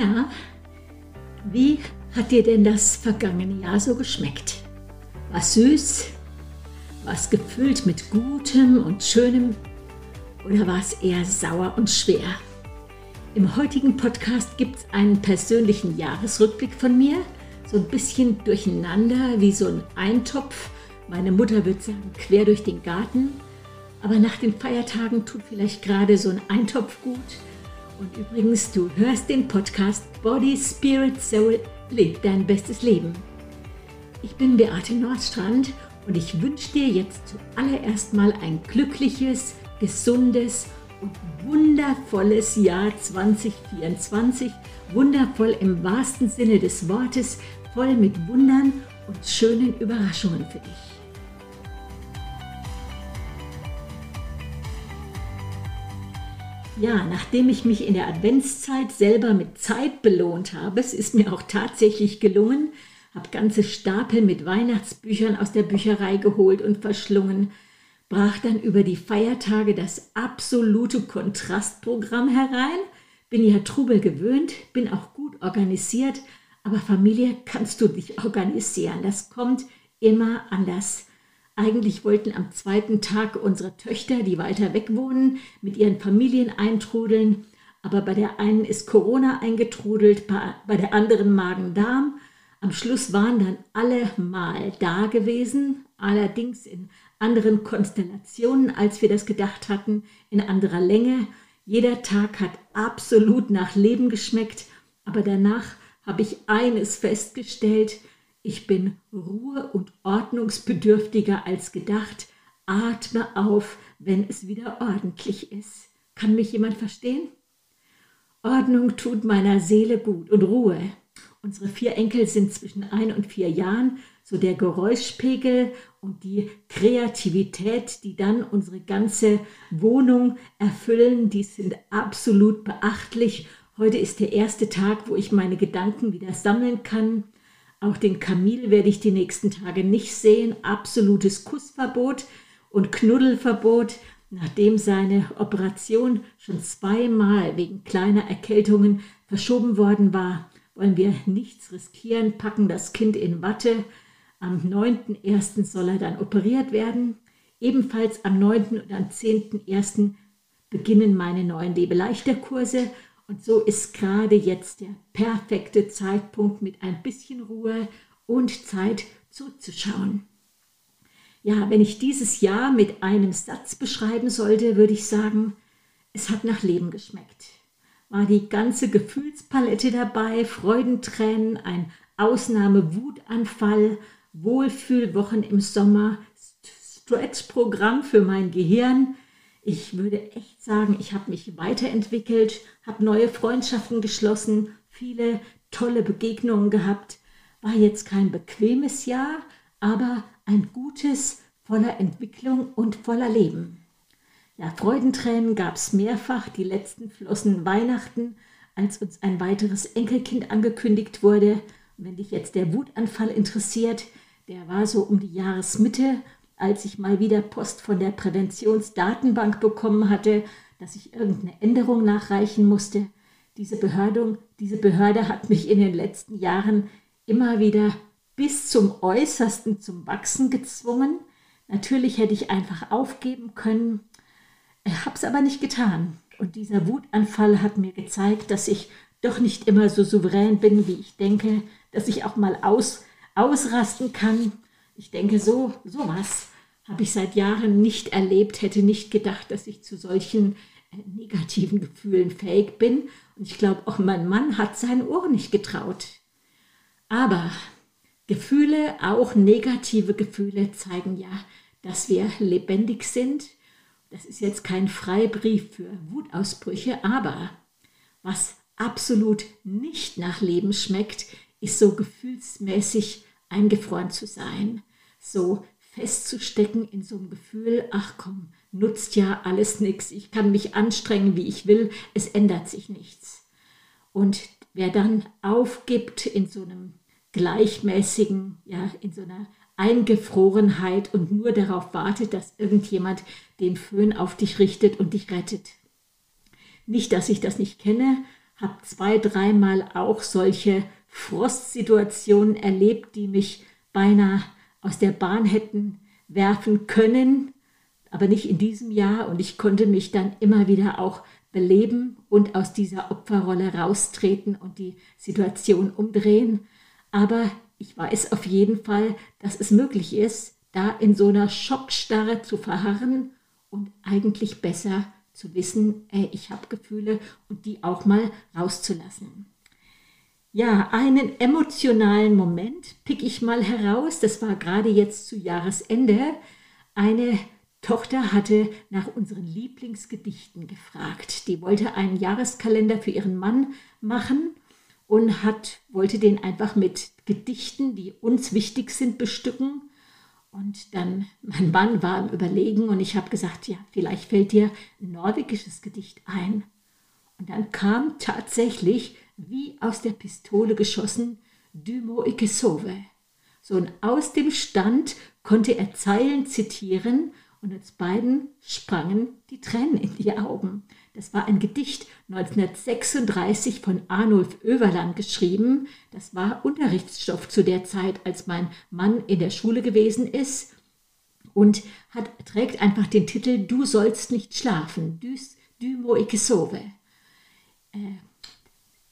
Na, wie hat dir denn das vergangene Jahr so geschmeckt? War süß? War es gefüllt mit Gutem und Schönem? Oder war es eher sauer und schwer? Im heutigen Podcast gibt es einen persönlichen Jahresrückblick von mir. So ein bisschen durcheinander wie so ein Eintopf. Meine Mutter würde sagen, quer durch den Garten. Aber nach den Feiertagen tut vielleicht gerade so ein Eintopf gut. Und übrigens, du hörst den Podcast Body, Spirit, Soul, leb dein bestes Leben. Ich bin Beate Nordstrand und ich wünsche dir jetzt zuallererst mal ein glückliches, gesundes und wundervolles Jahr 2024. Wundervoll im wahrsten Sinne des Wortes, voll mit Wundern und schönen Überraschungen für dich. Ja, nachdem ich mich in der Adventszeit selber mit Zeit belohnt habe, es ist mir auch tatsächlich gelungen, habe ganze Stapel mit Weihnachtsbüchern aus der Bücherei geholt und verschlungen, brach dann über die Feiertage das absolute Kontrastprogramm herein, bin ja Trubel gewöhnt, bin auch gut organisiert, aber Familie kannst du dich organisieren, das kommt immer anders. Eigentlich wollten am zweiten Tag unsere Töchter, die weiter weg wohnen, mit ihren Familien eintrudeln. Aber bei der einen ist Corona eingetrudelt, bei der anderen Magen-Darm. Am Schluss waren dann alle mal da gewesen, allerdings in anderen Konstellationen, als wir das gedacht hatten, in anderer Länge. Jeder Tag hat absolut nach Leben geschmeckt, aber danach habe ich eines festgestellt, ich bin ruhe- und ordnungsbedürftiger als gedacht. Atme auf, wenn es wieder ordentlich ist. Kann mich jemand verstehen? Ordnung tut meiner Seele gut und Ruhe. Unsere vier Enkel sind zwischen ein und vier Jahren, so der Geräuschpegel und die Kreativität, die dann unsere ganze Wohnung erfüllen, die sind absolut beachtlich. Heute ist der erste Tag, wo ich meine Gedanken wieder sammeln kann. Auch den Kamil werde ich die nächsten Tage nicht sehen. Absolutes Kussverbot und Knuddelverbot. Nachdem seine Operation schon zweimal wegen kleiner Erkältungen verschoben worden war, wollen wir nichts riskieren, packen das Kind in Watte. Am 9.1. soll er dann operiert werden. Ebenfalls am 9. und am 10.1. beginnen meine neuen Lebeleichter-Kurse und so ist gerade jetzt der perfekte Zeitpunkt mit ein bisschen Ruhe und Zeit zurückzuschauen. Ja, wenn ich dieses Jahr mit einem Satz beschreiben sollte, würde ich sagen, es hat nach Leben geschmeckt. War die ganze Gefühlspalette dabei, Freudentränen, ein Ausnahme-Wutanfall, Wohlfühlwochen im Sommer, Stretch-Programm für mein Gehirn, ich würde echt sagen, ich habe mich weiterentwickelt, habe neue Freundschaften geschlossen, viele tolle Begegnungen gehabt. War jetzt kein bequemes Jahr, aber ein gutes, voller Entwicklung und voller Leben. Ja, Freudentränen gab es mehrfach. Die letzten flossen Weihnachten, als uns ein weiteres Enkelkind angekündigt wurde. Wenn dich jetzt der Wutanfall interessiert, der war so um die Jahresmitte als ich mal wieder Post von der Präventionsdatenbank bekommen hatte, dass ich irgendeine Änderung nachreichen musste. Diese Behörde, diese Behörde hat mich in den letzten Jahren immer wieder bis zum Äußersten zum Wachsen gezwungen. Natürlich hätte ich einfach aufgeben können, habe es aber nicht getan. Und dieser Wutanfall hat mir gezeigt, dass ich doch nicht immer so souverän bin, wie ich denke, dass ich auch mal aus, ausrasten kann ich denke, so sowas habe ich seit Jahren nicht erlebt, hätte nicht gedacht, dass ich zu solchen äh, negativen Gefühlen fähig bin. Und ich glaube, auch mein Mann hat seinen Ohren nicht getraut. Aber Gefühle, auch negative Gefühle, zeigen ja, dass wir lebendig sind. Das ist jetzt kein Freibrief für Wutausbrüche, aber was absolut nicht nach Leben schmeckt, ist so gefühlsmäßig eingefroren zu sein so festzustecken in so einem Gefühl, ach komm, nutzt ja alles nichts, ich kann mich anstrengen, wie ich will, es ändert sich nichts. Und wer dann aufgibt in so einem gleichmäßigen, ja, in so einer Eingefrorenheit und nur darauf wartet, dass irgendjemand den Föhn auf dich richtet und dich rettet. Nicht, dass ich das nicht kenne, habe zwei, dreimal auch solche Frostsituationen erlebt, die mich beinahe aus der Bahn hätten werfen können, aber nicht in diesem Jahr. Und ich konnte mich dann immer wieder auch beleben und aus dieser Opferrolle raustreten und die Situation umdrehen. Aber ich weiß auf jeden Fall, dass es möglich ist, da in so einer Schockstarre zu verharren und eigentlich besser zu wissen, ey, ich habe Gefühle und die auch mal rauszulassen. Ja, einen emotionalen Moment pick ich mal heraus. Das war gerade jetzt zu Jahresende. Eine Tochter hatte nach unseren Lieblingsgedichten gefragt. Die wollte einen Jahreskalender für ihren Mann machen und hat, wollte den einfach mit Gedichten, die uns wichtig sind, bestücken. Und dann, mein Mann war im Überlegen und ich habe gesagt, ja, vielleicht fällt dir ein norwegisches Gedicht ein. Und dann kam tatsächlich, wie aus der Pistole geschossen, Dymo Ikesove. So und aus dem Stand konnte er Zeilen zitieren und uns beiden sprangen die Tränen in die Augen. Das war ein Gedicht 1936 von Arnulf Oeverland geschrieben. Das war Unterrichtsstoff zu der Zeit, als mein Mann in der Schule gewesen ist und hat, trägt einfach den Titel Du sollst nicht schlafen, du, du mo ikke sove. Äh,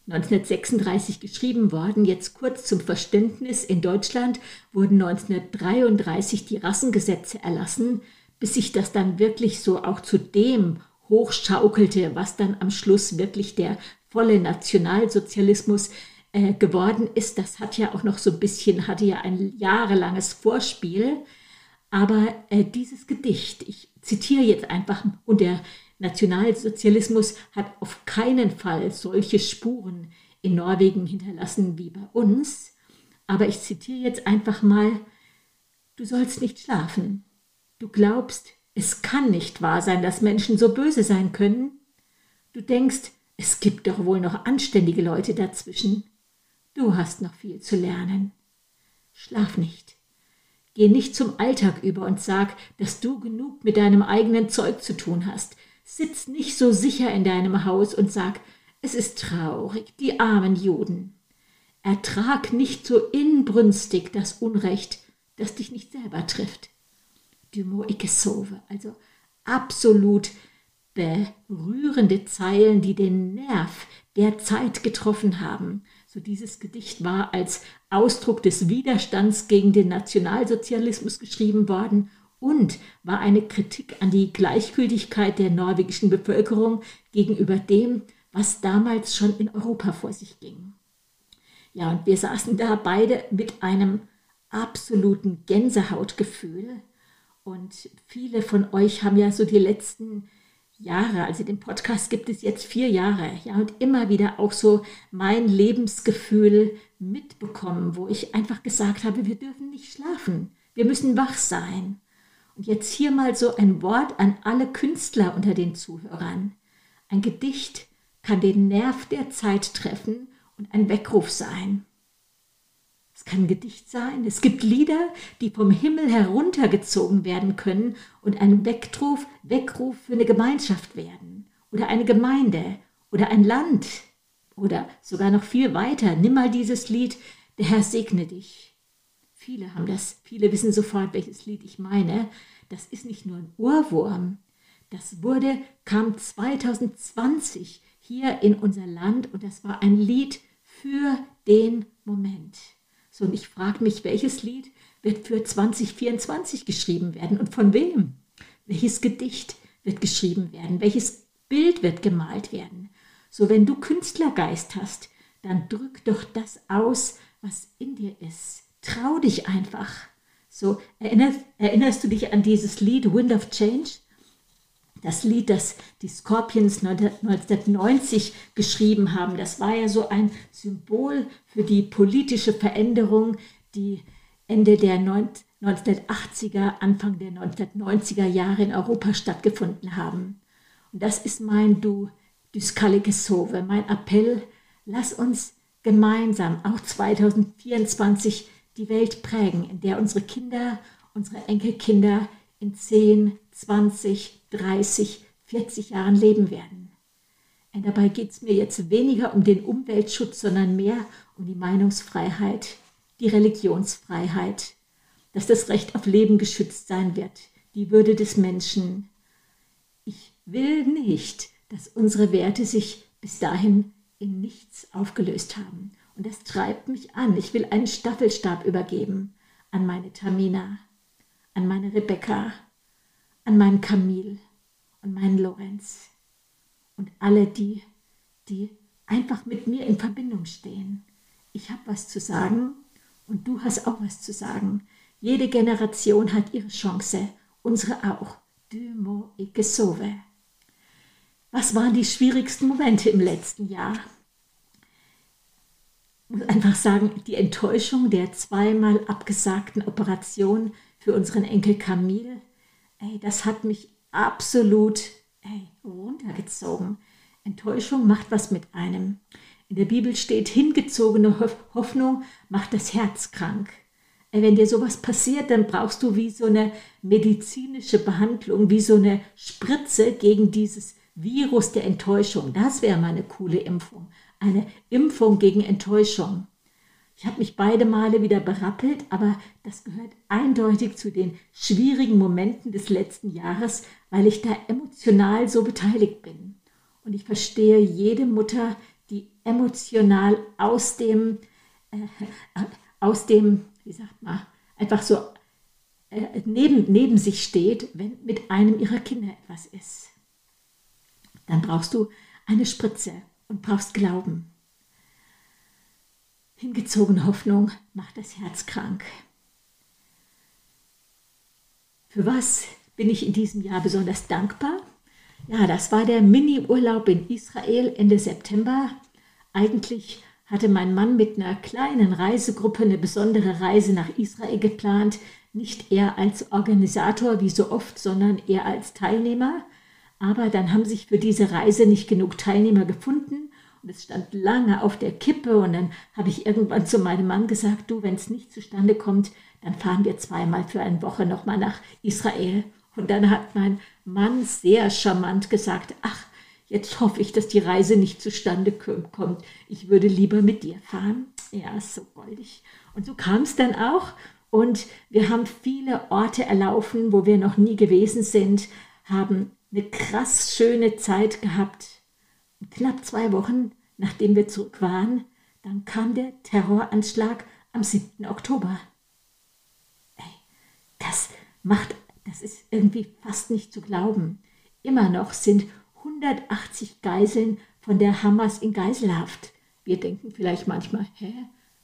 1936 geschrieben worden. Jetzt kurz zum Verständnis. In Deutschland wurden 1933 die Rassengesetze erlassen, bis sich das dann wirklich so auch zu dem hochschaukelte, was dann am Schluss wirklich der volle Nationalsozialismus äh, geworden ist. Das hat ja auch noch so ein bisschen, hatte ja ein jahrelanges Vorspiel. Aber äh, dieses Gedicht, ich zitiere jetzt einfach, und der Nationalsozialismus hat auf keinen Fall solche Spuren in Norwegen hinterlassen wie bei uns. Aber ich zitiere jetzt einfach mal, du sollst nicht schlafen. Du glaubst, es kann nicht wahr sein, dass Menschen so böse sein können. Du denkst, es gibt doch wohl noch anständige Leute dazwischen. Du hast noch viel zu lernen. Schlaf nicht. Geh nicht zum Alltag über und sag, dass du genug mit deinem eigenen Zeug zu tun hast. Sitz nicht so sicher in deinem Haus und sag, es ist traurig, die armen Juden. Ertrag nicht so inbrünstig das Unrecht, das dich nicht selber trifft du mot ikke sove. Also absolut berührende Zeilen, die den Nerv der Zeit getroffen haben. So dieses Gedicht war als Ausdruck des Widerstands gegen den Nationalsozialismus geschrieben worden und war eine Kritik an die Gleichgültigkeit der norwegischen Bevölkerung gegenüber dem, was damals schon in Europa vor sich ging. Ja, und wir saßen da beide mit einem absoluten Gänsehautgefühl und viele von euch haben ja so die letzten Jahre, also den Podcast gibt es jetzt vier Jahre, ja, und immer wieder auch so mein Lebensgefühl mitbekommen, wo ich einfach gesagt habe, wir dürfen nicht schlafen, wir müssen wach sein. Und jetzt hier mal so ein Wort an alle Künstler unter den Zuhörern. Ein Gedicht kann den Nerv der Zeit treffen und ein Weckruf sein. Es kann ein Gedicht sein. Es gibt Lieder, die vom Himmel heruntergezogen werden können und ein Weckruf, Weckruf für eine Gemeinschaft werden oder eine Gemeinde oder ein Land oder sogar noch viel weiter. Nimm mal dieses Lied, der Herr segne dich. Viele haben das, viele wissen sofort, welches Lied ich meine. Das ist nicht nur ein Ohrwurm. Das wurde, kam 2020 hier in unser Land und das war ein Lied für den Moment. So, und ich frage mich, welches Lied wird für 2024 geschrieben werden und von wem? Welches Gedicht wird geschrieben werden? Welches Bild wird gemalt werden? So, wenn du Künstlergeist hast, dann drück doch das aus, was in dir ist. Trau dich einfach. So, erinnerst, erinnerst du dich an dieses Lied Wind of Change? das Lied, das die Scorpions 1990 geschrieben haben, das war ja so ein Symbol für die politische Veränderung, die Ende der 1980er, Anfang der 1990er Jahre in Europa stattgefunden haben. Und das ist mein Du, Dyskalige Sove, mein Appell, lass uns gemeinsam auch 2024 die Welt prägen, in der unsere Kinder, unsere Enkelkinder in 10, 20, 30, 40 Jahren leben werden. Und dabei geht es mir jetzt weniger um den Umweltschutz, sondern mehr um die Meinungsfreiheit, die Religionsfreiheit, dass das Recht auf Leben geschützt sein wird, die Würde des Menschen. Ich will nicht, dass unsere Werte sich bis dahin in nichts aufgelöst haben. Und das treibt mich an. Ich will einen Staffelstab übergeben an meine Tamina, an meine Rebecca, an meinen Camille und meinen Lorenz und alle die, die einfach mit mir in Verbindung stehen. Ich habe was zu sagen und du hast auch was zu sagen. Jede Generation hat ihre Chance, unsere auch. Dumo ikke sove. Was waren die schwierigsten Momente im letzten Jahr? Muss einfach sagen, die Enttäuschung der zweimal abgesagten Operation für unseren Enkel Camille, ey, das hat mich absolut ey, runtergezogen. Enttäuschung macht was mit einem. In der Bibel steht, hingezogene Hoffnung macht das Herz krank. Ey, wenn dir sowas passiert, dann brauchst du wie so eine medizinische Behandlung, wie so eine Spritze gegen dieses Virus der Enttäuschung. Das wäre mal eine coole Impfung. Eine Impfung gegen Enttäuschung. Ich habe mich beide Male wieder berappelt, aber das gehört eindeutig zu den schwierigen Momenten des letzten Jahres, weil ich da emotional so beteiligt bin. Und ich verstehe jede Mutter, die emotional aus dem, äh, aus dem, wie sagt man, einfach so äh, neben, neben sich steht, wenn mit einem ihrer Kinder etwas ist. Dann brauchst du eine Spritze und brauchst Glauben. Hingezogene Hoffnung macht das Herz krank. Für was bin ich in diesem Jahr besonders dankbar? Ja, das war der Mini-Urlaub in Israel Ende September. Eigentlich hatte mein Mann mit einer kleinen Reisegruppe eine besondere Reise nach Israel geplant, nicht er als Organisator wie so oft, sondern eher als Teilnehmer. Aber dann haben sich für diese Reise nicht genug Teilnehmer gefunden und es stand lange auf der Kippe und dann habe ich irgendwann zu meinem Mann gesagt, du, wenn es nicht zustande kommt, dann fahren wir zweimal für eine Woche nochmal nach Israel. Und dann hat mein Mann sehr charmant gesagt, ach, jetzt hoffe ich, dass die Reise nicht zustande kommt. Ich würde lieber mit dir fahren. Ja, so goldig. Und so kam es dann auch. Und wir haben viele Orte erlaufen, wo wir noch nie gewesen sind, haben eine krass schöne Zeit gehabt knapp zwei Wochen nachdem wir zurück waren, dann kam der Terroranschlag am 7. Oktober. Ey, das macht, das ist irgendwie fast nicht zu glauben. Immer noch sind 180 Geiseln von der Hamas in Geiselhaft. Wir denken vielleicht manchmal, hä?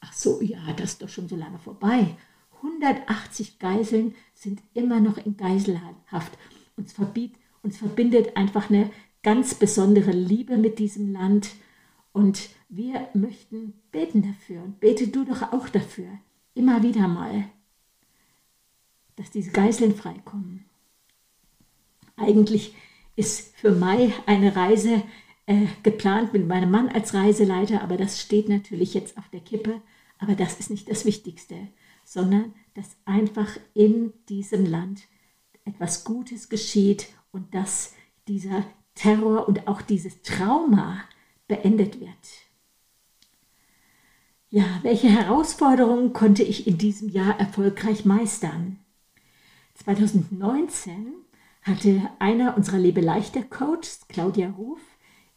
Ach so, ja, das ist doch schon so lange vorbei. 180 Geiseln sind immer noch in Geiselhaft. Uns, verbiet, uns verbindet einfach eine ganz besondere Liebe mit diesem Land und wir möchten beten dafür und bete du doch auch dafür, immer wieder mal, dass diese Geiseln freikommen. Eigentlich ist für Mai eine Reise äh, geplant mit meinem Mann als Reiseleiter, aber das steht natürlich jetzt auf der Kippe. Aber das ist nicht das Wichtigste, sondern dass einfach in diesem Land etwas Gutes geschieht und dass dieser Terror und auch dieses Trauma beendet wird. Ja, welche Herausforderungen konnte ich in diesem Jahr erfolgreich meistern? 2019 hatte einer unserer Lebeleichter-Coaches, Claudia Ruf,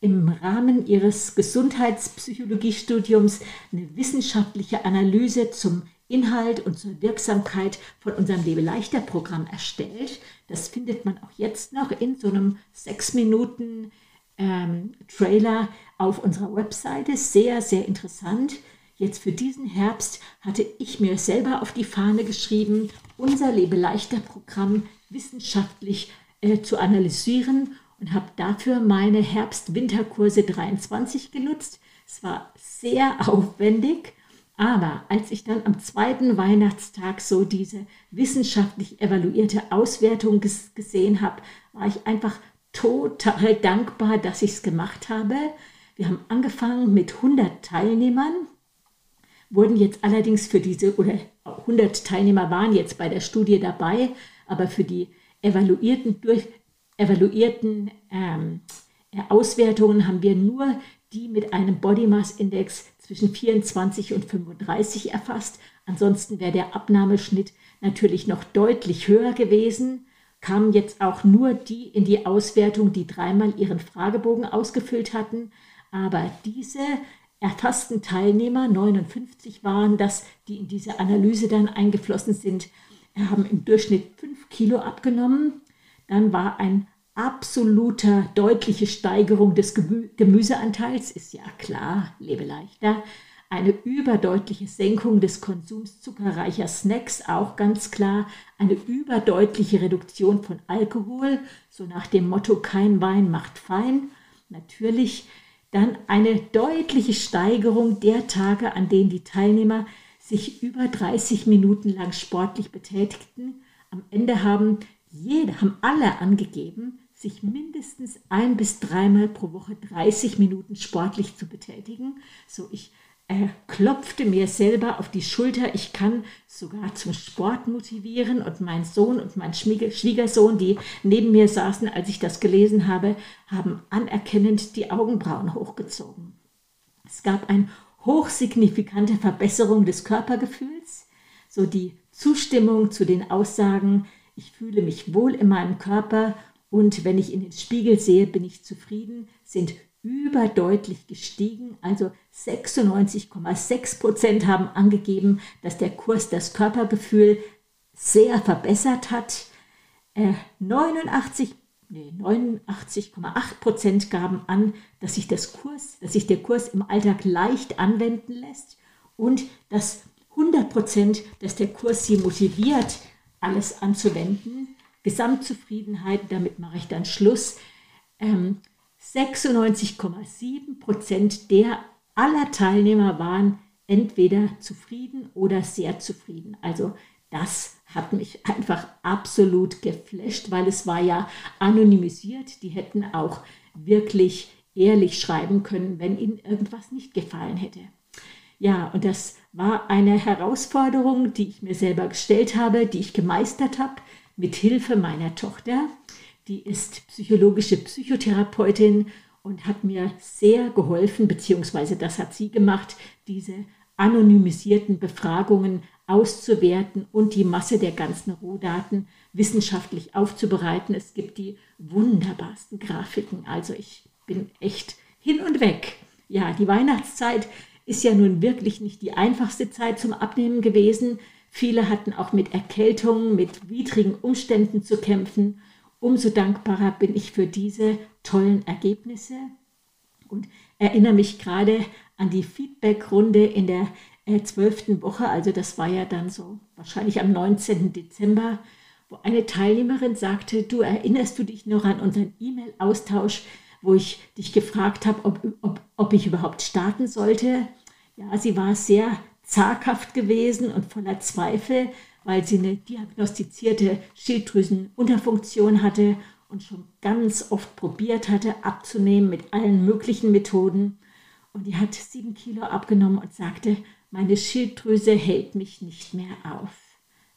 im Rahmen ihres Gesundheitspsychologiestudiums eine wissenschaftliche Analyse zum Inhalt und zur Wirksamkeit von unserem Lebeleichter-Programm erstellt. Das findet man auch jetzt noch in so einem sechs Minuten ähm, Trailer auf unserer Webseite. Sehr, sehr interessant. Jetzt für diesen Herbst hatte ich mir selber auf die Fahne geschrieben, unser Lebeleichter Programm wissenschaftlich äh, zu analysieren und habe dafür meine Herbst-Winterkurse 23 genutzt. Es war sehr aufwendig, aber als ich dann am zweiten Weihnachtstag so diese wissenschaftlich evaluierte Auswertung ges gesehen habe, war ich einfach total dankbar, dass ich es gemacht habe. Wir haben angefangen mit 100 Teilnehmern, wurden jetzt allerdings für diese, oder 100 Teilnehmer waren jetzt bei der Studie dabei, aber für die evaluierten, durch, evaluierten ähm, äh, Auswertungen haben wir nur die mit einem Body Mass Index zwischen 24 und 35 erfasst. Ansonsten wäre der Abnahmeschnitt natürlich noch deutlich höher gewesen. Kamen jetzt auch nur die in die Auswertung, die dreimal ihren Fragebogen ausgefüllt hatten. Aber diese erfassten Teilnehmer, 59 waren das, die in diese Analyse dann eingeflossen sind, haben im Durchschnitt 5 Kilo abgenommen. Dann war ein absoluter deutliche Steigerung des Gemü Gemüseanteils, ist ja klar, lebe leichter. Eine überdeutliche Senkung des Konsums zuckerreicher Snacks, auch ganz klar. Eine überdeutliche Reduktion von Alkohol, so nach dem Motto kein Wein macht fein. Natürlich dann eine deutliche Steigerung der Tage, an denen die Teilnehmer sich über 30 Minuten lang sportlich betätigten. Am Ende haben jede, haben alle angegeben, sich mindestens ein bis dreimal pro Woche 30 Minuten sportlich zu betätigen. So, ich äh, klopfte mir selber auf die Schulter. Ich kann sogar zum Sport motivieren. Und mein Sohn und mein Schwiegersohn, die neben mir saßen, als ich das gelesen habe, haben anerkennend die Augenbrauen hochgezogen. Es gab eine hochsignifikante Verbesserung des Körpergefühls, so die Zustimmung zu den Aussagen, ich fühle mich wohl in meinem Körper und wenn ich in den Spiegel sehe, bin ich zufrieden, sind überdeutlich gestiegen. Also 96,6 Prozent haben angegeben, dass der Kurs das Körpergefühl sehr verbessert hat. Äh, 89 Nee, 89,8 Prozent gaben an, dass sich, das Kurs, dass sich der Kurs im Alltag leicht anwenden lässt und dass 100 Prozent, dass der Kurs sie motiviert, alles anzuwenden. Gesamtzufriedenheit, damit mache ich dann Schluss. Ähm, 96,7 Prozent der aller Teilnehmer waren entweder zufrieden oder sehr zufrieden. Also das hat mich einfach absolut geflasht, weil es war ja anonymisiert. Die hätten auch wirklich ehrlich schreiben können, wenn ihnen irgendwas nicht gefallen hätte. Ja, und das war eine Herausforderung, die ich mir selber gestellt habe, die ich gemeistert habe mit Hilfe meiner Tochter. Die ist psychologische Psychotherapeutin und hat mir sehr geholfen, beziehungsweise das hat sie gemacht, diese anonymisierten Befragungen auszuwerten und die Masse der ganzen Rohdaten wissenschaftlich aufzubereiten. Es gibt die wunderbarsten Grafiken. Also ich bin echt hin und weg. Ja, die Weihnachtszeit ist ja nun wirklich nicht die einfachste Zeit zum Abnehmen gewesen. Viele hatten auch mit Erkältungen, mit widrigen Umständen zu kämpfen. Umso dankbarer bin ich für diese tollen Ergebnisse und erinnere mich gerade an die Feedbackrunde in der äh, zwölften Woche, also das war ja dann so wahrscheinlich am 19. Dezember, wo eine Teilnehmerin sagte, du erinnerst du dich noch an unseren E-Mail-Austausch, wo ich dich gefragt habe, ob, ob, ob ich überhaupt starten sollte. Ja, sie war sehr zaghaft gewesen und voller Zweifel, weil sie eine diagnostizierte Schilddrüsenunterfunktion hatte und schon ganz oft probiert hatte, abzunehmen mit allen möglichen Methoden. Und die hat sieben Kilo abgenommen und sagte, meine Schilddrüse hält mich nicht mehr auf.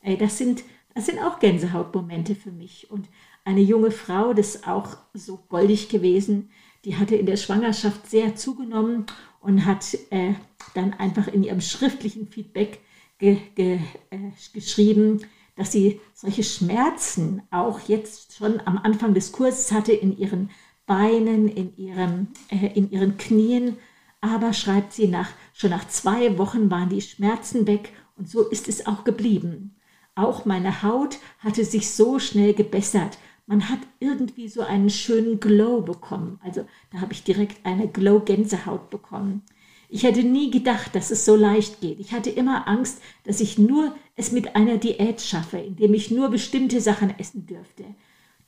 Ey, das sind, das sind auch Gänsehautmomente für mich. Und eine junge Frau, das ist auch so goldig gewesen, die hatte in der Schwangerschaft sehr zugenommen und hat äh, dann einfach in ihrem schriftlichen Feedback ge, ge, äh, geschrieben, dass sie solche Schmerzen auch jetzt schon am Anfang des Kurses hatte in ihren Beinen, in, ihrem, äh, in ihren Knien. Aber schreibt sie nach, schon nach zwei Wochen waren die Schmerzen weg und so ist es auch geblieben. Auch meine Haut hatte sich so schnell gebessert. Man hat irgendwie so einen schönen Glow bekommen. Also da habe ich direkt eine Glow-Gänsehaut bekommen. Ich hätte nie gedacht, dass es so leicht geht. Ich hatte immer Angst, dass ich nur es mit einer Diät schaffe, indem ich nur bestimmte Sachen essen dürfte.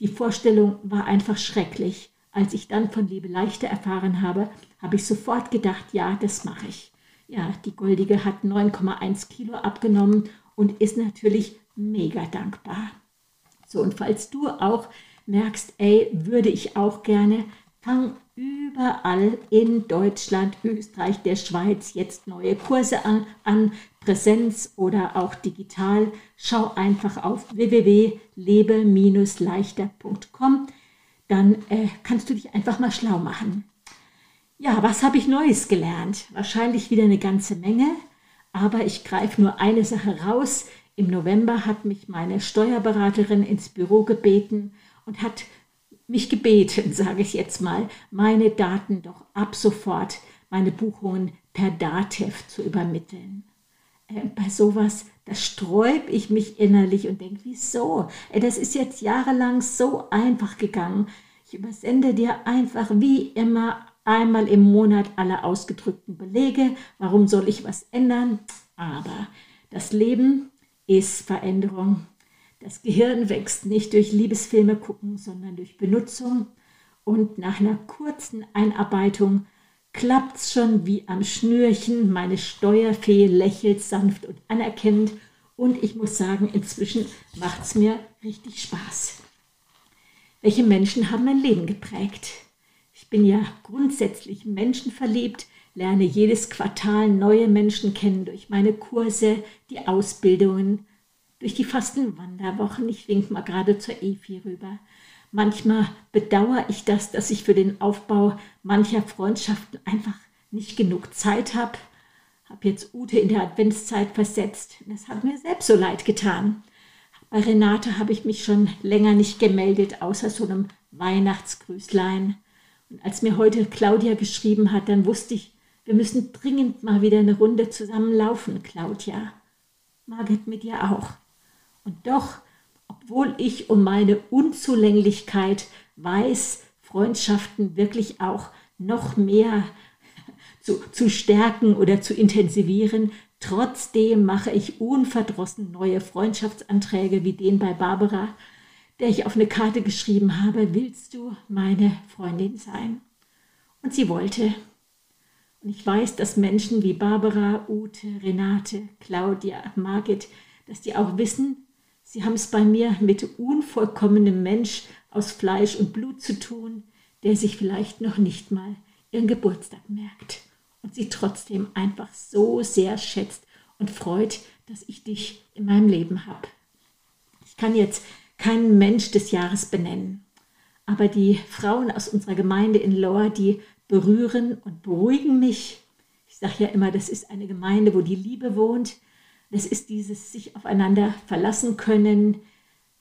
Die Vorstellung war einfach schrecklich. Als ich dann von Liebe Leichte erfahren habe, habe ich sofort gedacht, ja, das mache ich. Ja, die Goldige hat 9,1 Kilo abgenommen und ist natürlich mega dankbar. So, und falls du auch merkst, ey, würde ich auch gerne, fang überall in Deutschland, Österreich, der Schweiz jetzt neue Kurse an, an Präsenz oder auch digital. Schau einfach auf www.lebe-leichter.com. dann äh, kannst du dich einfach mal schlau machen. Ja, was habe ich Neues gelernt? Wahrscheinlich wieder eine ganze Menge, aber ich greife nur eine Sache raus. Im November hat mich meine Steuerberaterin ins Büro gebeten und hat mich gebeten, sage ich jetzt mal, meine Daten doch ab sofort, meine Buchungen per Datev zu übermitteln. Äh, bei sowas, da sträub ich mich innerlich und denke, wieso? Äh, das ist jetzt jahrelang so einfach gegangen. Ich übersende dir einfach wie immer einmal im Monat alle ausgedrückten Belege. Warum soll ich was ändern? Aber das Leben ist Veränderung. Das Gehirn wächst nicht durch Liebesfilme gucken, sondern durch Benutzung. Und nach einer kurzen Einarbeitung klappt's schon wie am Schnürchen. Meine Steuerfee lächelt sanft und anerkennend. Und ich muss sagen, inzwischen macht's mir richtig Spaß. Welche Menschen haben mein Leben geprägt? Ich bin ja grundsätzlich menschenverliebt, lerne jedes Quartal neue Menschen kennen durch meine Kurse, die Ausbildungen, durch die Fastenwanderwochen. Ich wink mal gerade zur Efi rüber. Manchmal bedauere ich das, dass ich für den Aufbau mancher Freundschaften einfach nicht genug Zeit habe. Habe jetzt Ute in der Adventszeit versetzt. Das hat mir selbst so leid getan. Bei Renate habe ich mich schon länger nicht gemeldet, außer so einem Weihnachtsgrüßlein. Und als mir heute Claudia geschrieben hat, dann wusste ich, wir müssen dringend mal wieder eine Runde zusammen laufen, Claudia. Margit mit dir auch. Und doch obwohl ich um meine Unzulänglichkeit weiß, Freundschaften wirklich auch noch mehr zu, zu stärken oder zu intensivieren. Trotzdem mache ich unverdrossen neue Freundschaftsanträge wie den bei Barbara, der ich auf eine Karte geschrieben habe, willst du meine Freundin sein? Und sie wollte. Und ich weiß, dass Menschen wie Barbara, Ute, Renate, Claudia, Margit, dass die auch wissen, Sie haben es bei mir mit unvollkommenem Mensch aus Fleisch und Blut zu tun, der sich vielleicht noch nicht mal ihren Geburtstag merkt und sie trotzdem einfach so sehr schätzt und freut, dass ich dich in meinem Leben habe. Ich kann jetzt keinen Mensch des Jahres benennen, aber die Frauen aus unserer Gemeinde in Lohr, die berühren und beruhigen mich. Ich sage ja immer, das ist eine Gemeinde, wo die Liebe wohnt, es ist dieses sich aufeinander verlassen können,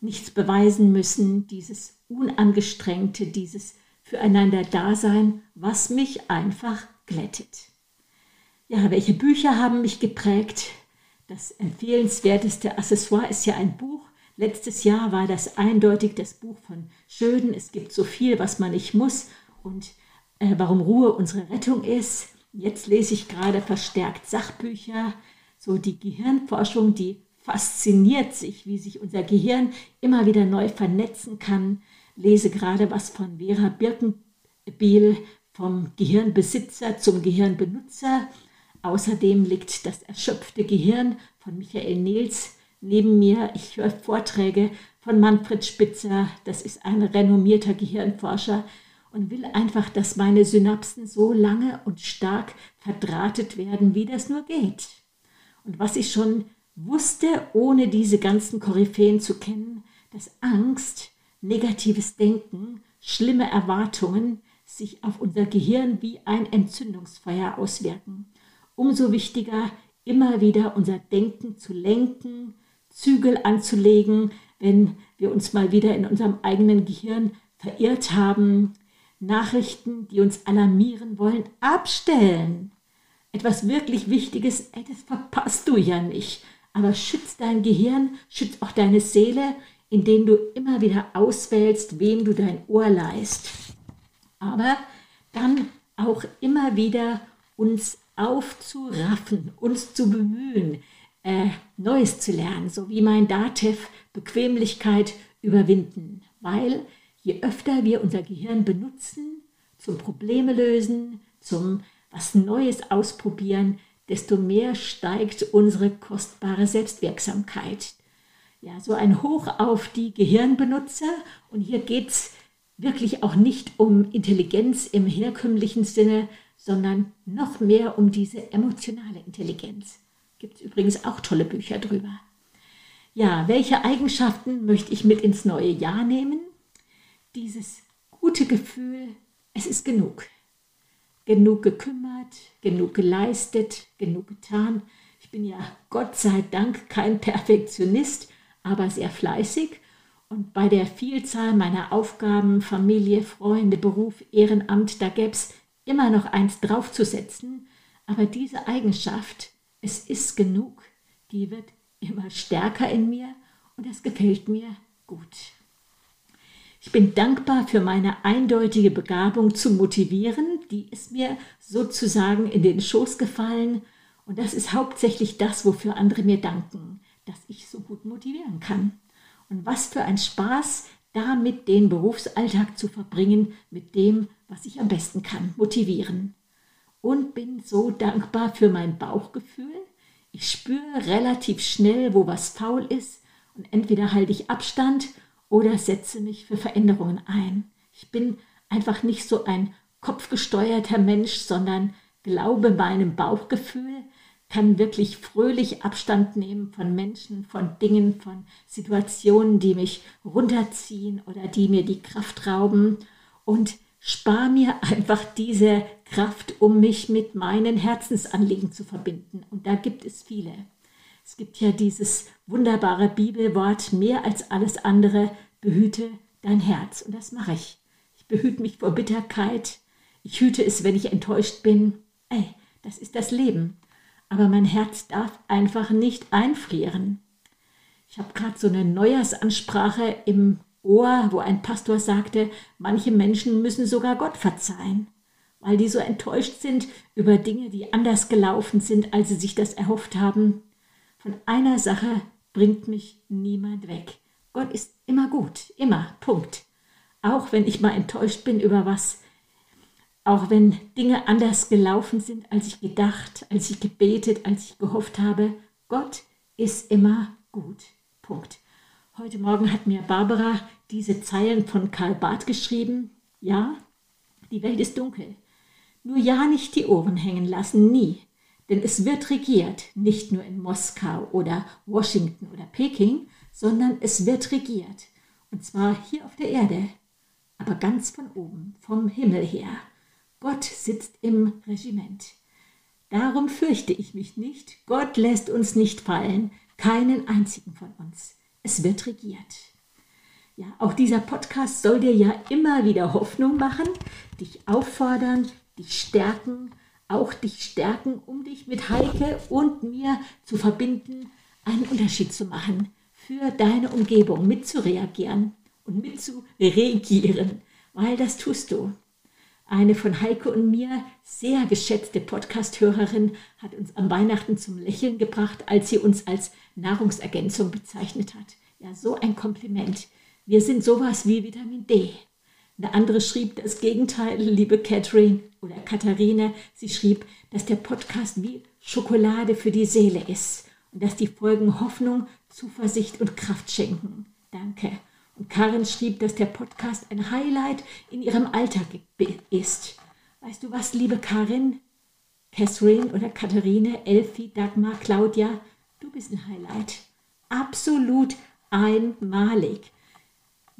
nichts beweisen müssen, dieses unangestrengte, dieses füreinander Dasein, was mich einfach glättet. Ja, welche Bücher haben mich geprägt? Das empfehlenswerteste Accessoire ist ja ein Buch. Letztes Jahr war das eindeutig das Buch von Schöden. Es gibt so viel, was man nicht muss und äh, warum Ruhe unsere Rettung ist. Jetzt lese ich gerade verstärkt Sachbücher so die Gehirnforschung, die fasziniert sich, wie sich unser Gehirn immer wieder neu vernetzen kann. Lese gerade was von Vera Birkenbiel vom Gehirnbesitzer zum Gehirnbenutzer. Außerdem liegt das erschöpfte Gehirn von Michael Nils neben mir. Ich höre Vorträge von Manfred Spitzer, das ist ein renommierter Gehirnforscher und will einfach, dass meine Synapsen so lange und stark verdrahtet werden, wie das nur geht. Und was ich schon wusste, ohne diese ganzen Koryphäen zu kennen, dass Angst, negatives Denken, schlimme Erwartungen sich auf unser Gehirn wie ein Entzündungsfeuer auswirken. Umso wichtiger, immer wieder unser Denken zu lenken, Zügel anzulegen, wenn wir uns mal wieder in unserem eigenen Gehirn verirrt haben, Nachrichten, die uns alarmieren wollen, abstellen etwas wirklich Wichtiges, ey, das verpasst du ja nicht. Aber schütz dein Gehirn, schütz auch deine Seele, indem du immer wieder auswählst, wem du dein Ohr leist. Aber dann auch immer wieder uns aufzuraffen, uns zu bemühen, äh, Neues zu lernen, so wie mein Datev Bequemlichkeit überwinden. Weil je öfter wir unser Gehirn benutzen, zum Probleme lösen, zum was Neues ausprobieren, desto mehr steigt unsere kostbare Selbstwirksamkeit. Ja, so ein Hoch auf die Gehirnbenutzer. Und hier geht es wirklich auch nicht um Intelligenz im herkömmlichen Sinne, sondern noch mehr um diese emotionale Intelligenz. Gibt es übrigens auch tolle Bücher drüber. Ja, welche Eigenschaften möchte ich mit ins neue Jahr nehmen? Dieses gute Gefühl, es ist genug. Genug gekümmert, genug geleistet, genug getan. Ich bin ja Gott sei Dank kein Perfektionist, aber sehr fleißig. Und bei der Vielzahl meiner Aufgaben, Familie, Freunde, Beruf, Ehrenamt, da gäbe es immer noch eins draufzusetzen. Aber diese Eigenschaft, es ist genug, die wird immer stärker in mir und das gefällt mir gut. Ich bin dankbar für meine eindeutige Begabung zu motivieren, die ist mir sozusagen in den Schoß gefallen und das ist hauptsächlich das, wofür andere mir danken, dass ich so gut motivieren kann. Und was für ein Spaß, damit den Berufsalltag zu verbringen mit dem, was ich am besten kann, motivieren. Und bin so dankbar für mein Bauchgefühl. Ich spüre relativ schnell, wo was faul ist und entweder halte ich Abstand oder setze mich für Veränderungen ein. Ich bin einfach nicht so ein kopfgesteuerter Mensch, sondern glaube meinem Bauchgefühl, kann wirklich fröhlich Abstand nehmen von Menschen, von Dingen, von Situationen, die mich runterziehen oder die mir die Kraft rauben und spar mir einfach diese Kraft, um mich mit meinen Herzensanliegen zu verbinden. Und da gibt es viele. Es gibt ja dieses wunderbare Bibelwort, mehr als alles andere, behüte dein Herz. Und das mache ich. Ich behüte mich vor Bitterkeit. Ich hüte es, wenn ich enttäuscht bin. Ey, das ist das Leben aber mein Herz darf einfach nicht einfrieren. Ich habe gerade so eine Neujahrsansprache im Ohr, wo ein Pastor sagte, manche Menschen müssen sogar Gott verzeihen, weil die so enttäuscht sind über Dinge, die anders gelaufen sind, als sie sich das erhofft haben. Von einer Sache bringt mich niemand weg. Gott ist immer gut, immer, Punkt. Auch wenn ich mal enttäuscht bin über was, auch wenn Dinge anders gelaufen sind, als ich gedacht, als ich gebetet, als ich gehofft habe, Gott ist immer gut. Punkt. Heute Morgen hat mir Barbara diese Zeilen von Karl Barth geschrieben. Ja, die Welt ist dunkel. Nur ja nicht die Ohren hängen lassen, nie. Denn es wird regiert, nicht nur in Moskau oder Washington oder Peking, sondern es wird regiert. Und zwar hier auf der Erde, aber ganz von oben, vom Himmel her. Gott sitzt im Regiment. Darum fürchte ich mich nicht. Gott lässt uns nicht fallen, keinen einzigen von uns. Es wird regiert. Ja, auch dieser Podcast soll dir ja immer wieder Hoffnung machen, dich auffordern, dich stärken, auch dich stärken, um dich mit Heike und mir zu verbinden, einen Unterschied zu machen, für deine Umgebung mitzureagieren und mitzuregieren, weil das tust du. Eine von Heike und mir sehr geschätzte Podcast-Hörerin hat uns am Weihnachten zum Lächeln gebracht, als sie uns als Nahrungsergänzung bezeichnet hat. Ja, so ein Kompliment. Wir sind sowas wie Vitamin D. Eine andere schrieb das Gegenteil, liebe Catherine oder Katharine. Sie schrieb, dass der Podcast wie Schokolade für die Seele ist und dass die Folgen Hoffnung, Zuversicht und Kraft schenken. Danke. Und Karin schrieb, dass der Podcast ein Highlight in ihrem Alltag ist. Weißt du was, liebe Karin, Catherine oder Katharine, Elfie, Dagmar, Claudia, du bist ein Highlight. Absolut einmalig.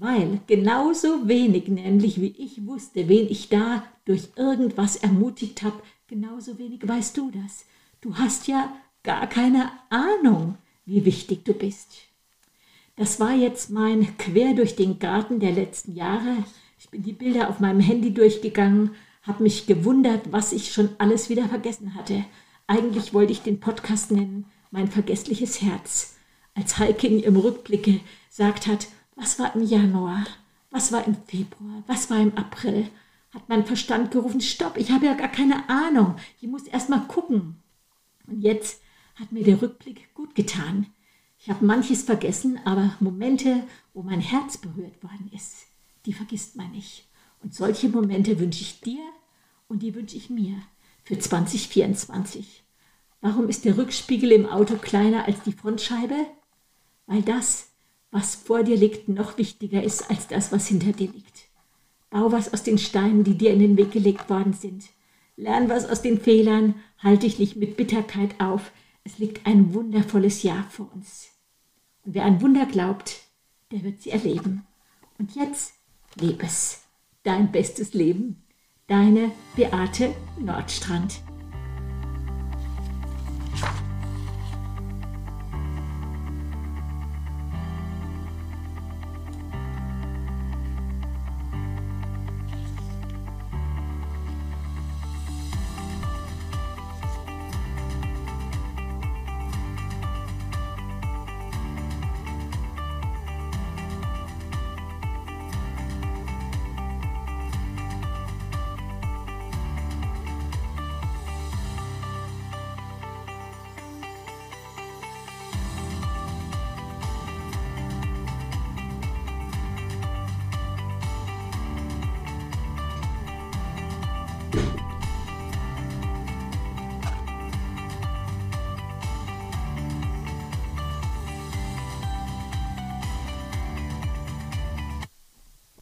Weil genauso wenig nämlich wie ich wusste, wen ich da durch irgendwas ermutigt habe, genauso wenig weißt du das. Du hast ja gar keine Ahnung, wie wichtig du bist. Das war jetzt mein Quer durch den Garten der letzten Jahre. Ich bin die Bilder auf meinem Handy durchgegangen, habe mich gewundert, was ich schon alles wieder vergessen hatte. Eigentlich wollte ich den Podcast nennen Mein vergessliches Herz. Als Heike in ihrem Rückblick gesagt hat, was war im Januar, was war im Februar, was war im April, hat mein Verstand gerufen, stopp, ich habe ja gar keine Ahnung, ich muss erst mal gucken. Und jetzt hat mir der Rückblick gut getan. Ich habe manches vergessen, aber Momente, wo mein Herz berührt worden ist, die vergisst man nicht. Und solche Momente wünsche ich dir und die wünsche ich mir für 2024. Warum ist der Rückspiegel im Auto kleiner als die Frontscheibe? Weil das, was vor dir liegt, noch wichtiger ist als das, was hinter dir liegt. Bau was aus den Steinen, die dir in den Weg gelegt worden sind. Lern was aus den Fehlern, halte dich nicht mit Bitterkeit auf, es liegt ein wundervolles Jahr vor uns. Und wer an Wunder glaubt, der wird sie erleben. Und jetzt leb es. dein bestes Leben. Deine Beate Nordstrand.